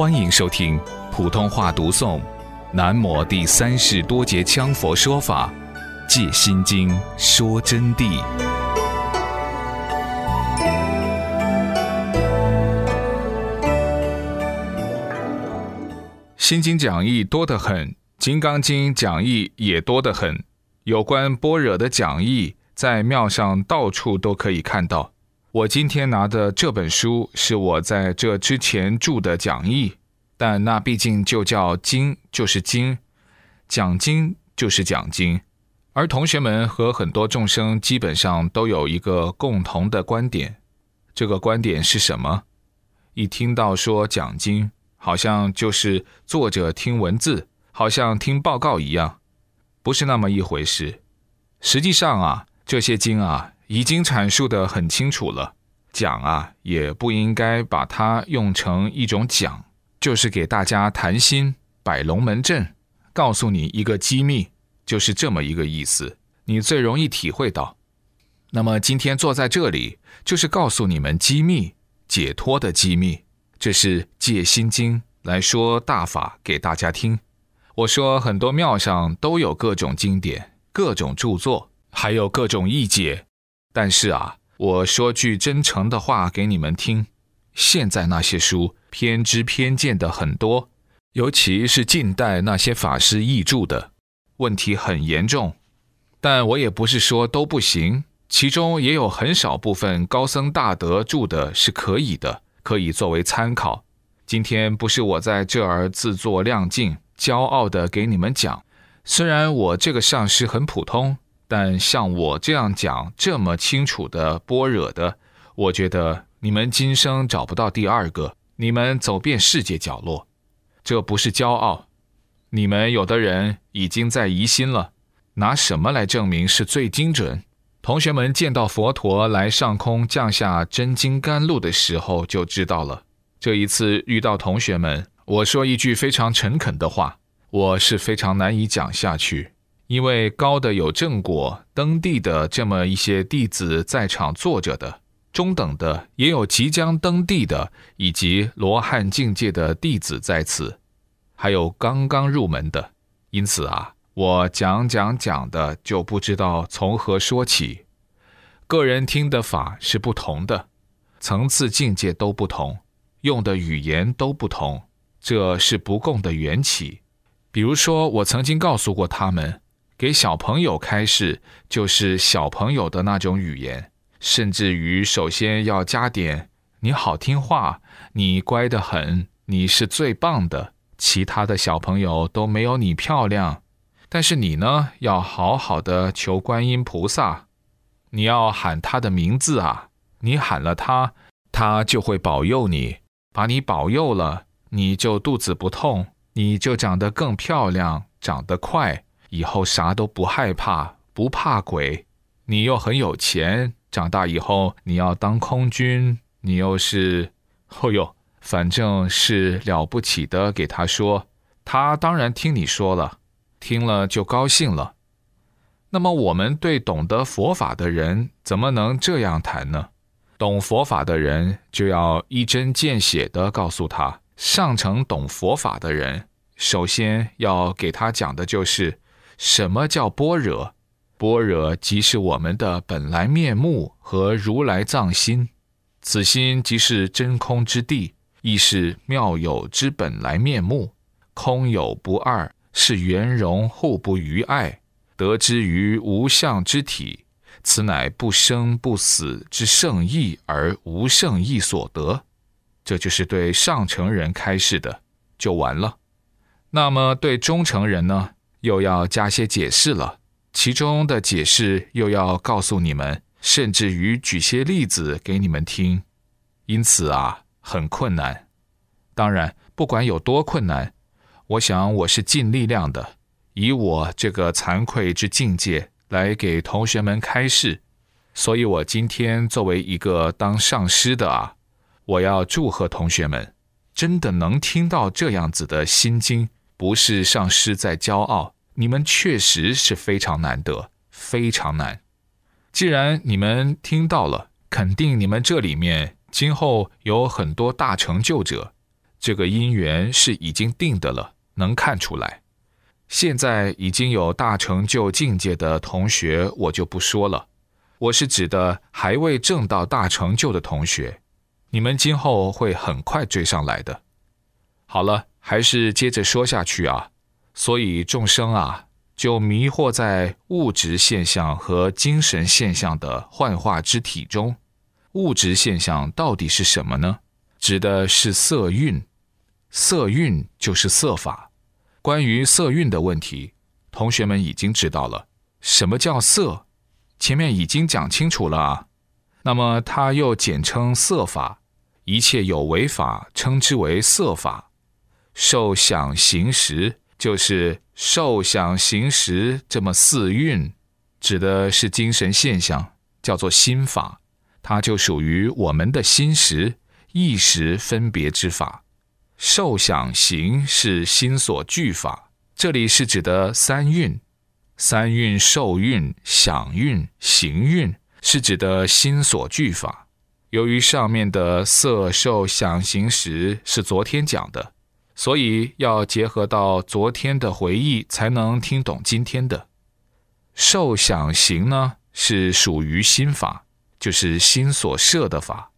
欢迎收听普通话读诵《南摩第三世多杰羌佛说法·戒心经》说真谛。心经讲义多得很，金刚经讲义也多得很。有关般若的讲义，在庙上到处都可以看到。我今天拿的这本书是我在这之前著的讲义，但那毕竟就叫经，就是经，讲经就是讲经。而同学们和很多众生基本上都有一个共同的观点，这个观点是什么？一听到说讲经，好像就是坐着听文字，好像听报告一样，不是那么一回事。实际上啊，这些经啊。已经阐述的很清楚了，讲啊也不应该把它用成一种讲，就是给大家谈心、摆龙门阵，告诉你一个机密，就是这么一个意思，你最容易体会到。那么今天坐在这里，就是告诉你们机密、解脱的机密，这是借心经来说大法给大家听。我说很多庙上都有各种经典、各种著作，还有各种译解。但是啊，我说句真诚的话给你们听，现在那些书偏知偏见的很多，尤其是近代那些法师译著的，问题很严重。但我也不是说都不行，其中也有很少部分高僧大德著的是可以的，可以作为参考。今天不是我在这儿自作亮镜，骄傲的给你们讲，虽然我这个上师很普通。但像我这样讲这么清楚的般若的，我觉得你们今生找不到第二个。你们走遍世界角落，这不是骄傲。你们有的人已经在疑心了，拿什么来证明是最精准？同学们见到佛陀来上空降下真金甘露的时候就知道了。这一次遇到同学们，我说一句非常诚恳的话，我是非常难以讲下去。因为高的有正果登地的这么一些弟子在场坐着的，中等的也有即将登地的，以及罗汉境界的弟子在此，还有刚刚入门的。因此啊，我讲讲讲的就不知道从何说起。个人听的法是不同的，层次境界都不同，用的语言都不同，这是不共的缘起。比如说，我曾经告诉过他们。给小朋友开示，就是小朋友的那种语言，甚至于首先要加点“你好听话，你乖得很，你是最棒的，其他的小朋友都没有你漂亮。”但是你呢，要好好的求观音菩萨，你要喊他的名字啊，你喊了他，他就会保佑你，把你保佑了，你就肚子不痛，你就长得更漂亮，长得快。以后啥都不害怕，不怕鬼，你又很有钱，长大以后你要当空军，你又是，哦哟，反正是了不起的。给他说，他当然听你说了，听了就高兴了。那么我们对懂得佛法的人，怎么能这样谈呢？懂佛法的人就要一针见血的告诉他，上乘懂佛法的人，首先要给他讲的就是。什么叫般若？般若即是我们的本来面目和如来藏心，此心即是真空之地，亦是妙有之本来面目，空有不二，是圆融互不于碍，得之于无相之体，此乃不生不死之圣意而无圣意所得。这就是对上乘人开示的，就完了。那么对中乘人呢？又要加些解释了，其中的解释又要告诉你们，甚至于举些例子给你们听，因此啊，很困难。当然，不管有多困难，我想我是尽力量的，以我这个惭愧之境界来给同学们开示。所以我今天作为一个当上师的啊，我要祝贺同学们，真的能听到这样子的心经。不是上师在骄傲，你们确实是非常难得，非常难。既然你们听到了，肯定你们这里面今后有很多大成就者。这个因缘是已经定的了，能看出来。现在已经有大成就境界的同学，我就不说了。我是指的还未证到大成就的同学，你们今后会很快追上来的。好了，还是接着说下去啊。所以众生啊，就迷惑在物质现象和精神现象的幻化之体中。物质现象到底是什么呢？指的是色蕴，色蕴就是色法。关于色蕴的问题，同学们已经知道了。什么叫色？前面已经讲清楚了啊。那么它又简称色法，一切有为法称之为色法。受想行识就是受想行识这么四蕴，指的是精神现象，叫做心法，它就属于我们的心识。意识分别之法，受想行是心所具法，这里是指的三蕴，三蕴受蕴、想蕴、行蕴是指的心所具法。由于上面的色、受、想、行、识是昨天讲的，所以要结合到昨天的回忆，才能听懂今天的。受想行呢，是属于心法，就是心所设的法。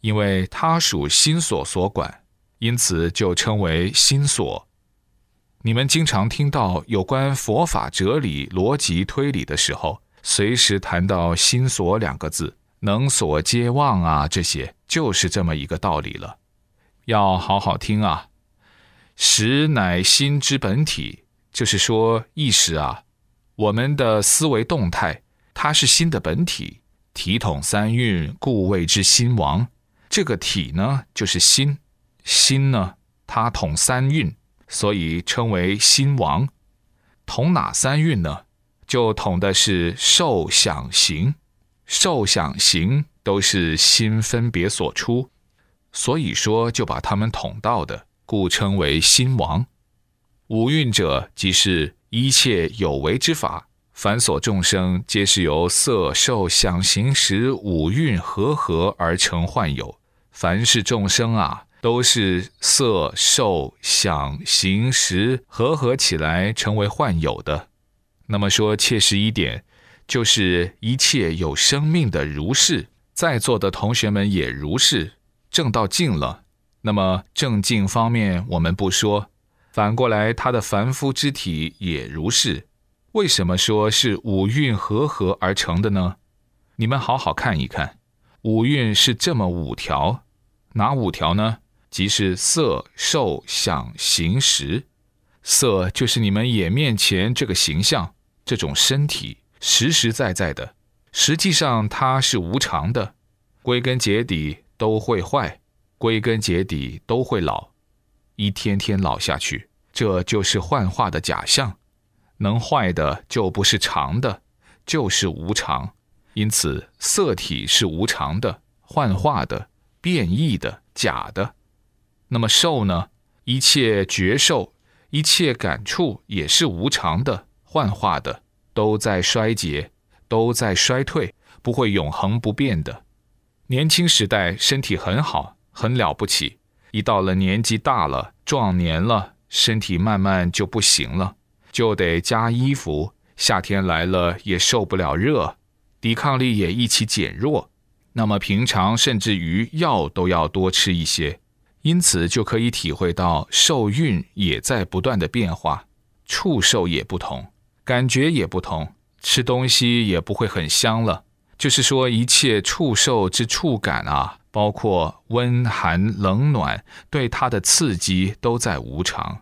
因为它属心所所管，因此就称为心所。你们经常听到有关佛法哲理、逻辑推理的时候，随时谈到“心所”两个字，能所皆忘啊，这些就是这么一个道理了。要好好听啊！识乃心之本体，就是说意识啊，我们的思维动态，它是心的本体，体统三运，故谓之心王。这个体呢，就是心，心呢，它统三运，所以称为心王。统哪三运呢？就统的是受想行，受想行都是心分别所出，所以说就把它们统到的，故称为心王。五蕴者，即是一切有为之法，凡所众生皆是由色、受、想、行、识五蕴合合而成幻有。凡是众生啊，都是色、受、想、行、识合合起来成为幻有的。那么说切实一点，就是一切有生命的如是，在座的同学们也如是，正到尽了。那么正境方面我们不说，反过来他的凡夫之体也如是。为什么说是五蕴合合而成的呢？你们好好看一看。五蕴是这么五条，哪五条呢？即是色、受、想、行、识。色就是你们眼面前这个形象，这种身体实实在在的，实际上它是无常的，归根结底都会坏，归根结底都会老，一天天老下去，这就是幻化的假象。能坏的就不是常的，就是无常。因此，色体是无常的、幻化的、变异的、假的。那么受呢？一切觉受、一切感触也是无常的、幻化的，都在衰竭，都在衰退，不会永恒不变的。年轻时代身体很好，很了不起；一到了年纪大了、壮年了，身体慢慢就不行了，就得加衣服。夏天来了也受不了热。抵抗力也一起减弱，那么平常甚至于药都要多吃一些，因此就可以体会到受孕也在不断的变化，触受也不同，感觉也不同，吃东西也不会很香了。就是说，一切触受之触感啊，包括温寒冷暖，对他的刺激都在无常，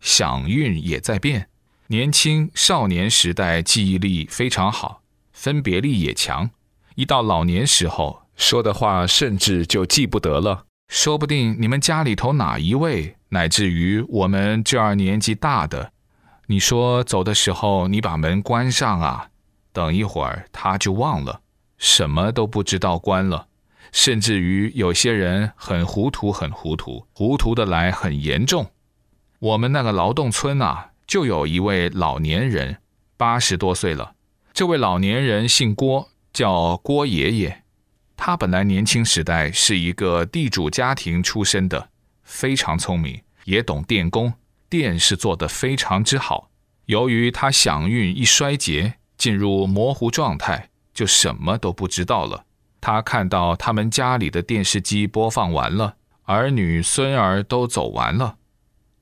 想运也在变。年轻少年时代记忆力非常好。分别力也强，一到老年时候说的话，甚至就记不得了。说不定你们家里头哪一位，乃至于我们这儿年纪大的，你说走的时候你把门关上啊，等一会儿他就忘了，什么都不知道关了。甚至于有些人很糊涂，很糊涂，糊涂的来很严重。我们那个劳动村啊，就有一位老年人，八十多岁了。这位老年人姓郭，叫郭爷爷。他本来年轻时代是一个地主家庭出身的，非常聪明，也懂电工，电是做得非常之好。由于他响运一衰竭，进入模糊状态，就什么都不知道了。他看到他们家里的电视机播放完了，儿女孙儿都走完了，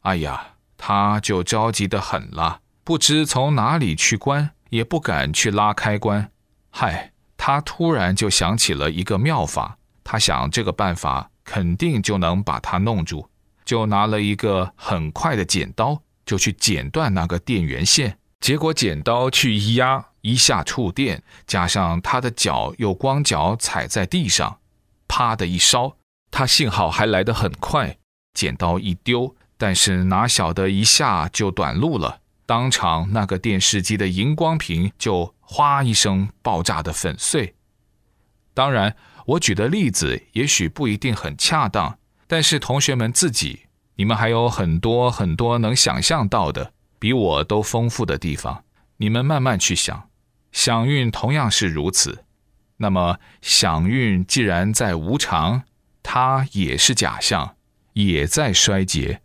哎呀，他就着急得很了，不知从哪里去关，也不敢去拉开关。嗨，他突然就想起了一个妙法，他想这个办法。肯定就能把它弄住，就拿了一个很快的剪刀，就去剪断那个电源线。结果剪刀去一压，一下触电，加上他的脚又光脚踩在地上，啪的一烧。他幸好还来得很快，剪刀一丢，但是哪晓得一下就短路了，当场那个电视机的荧光屏就哗一声爆炸的粉碎。当然。我举的例子也许不一定很恰当，但是同学们自己，你们还有很多很多能想象到的，比我都丰富的地方，你们慢慢去想。享运同样是如此，那么享运既然在无常，它也是假象，也在衰竭。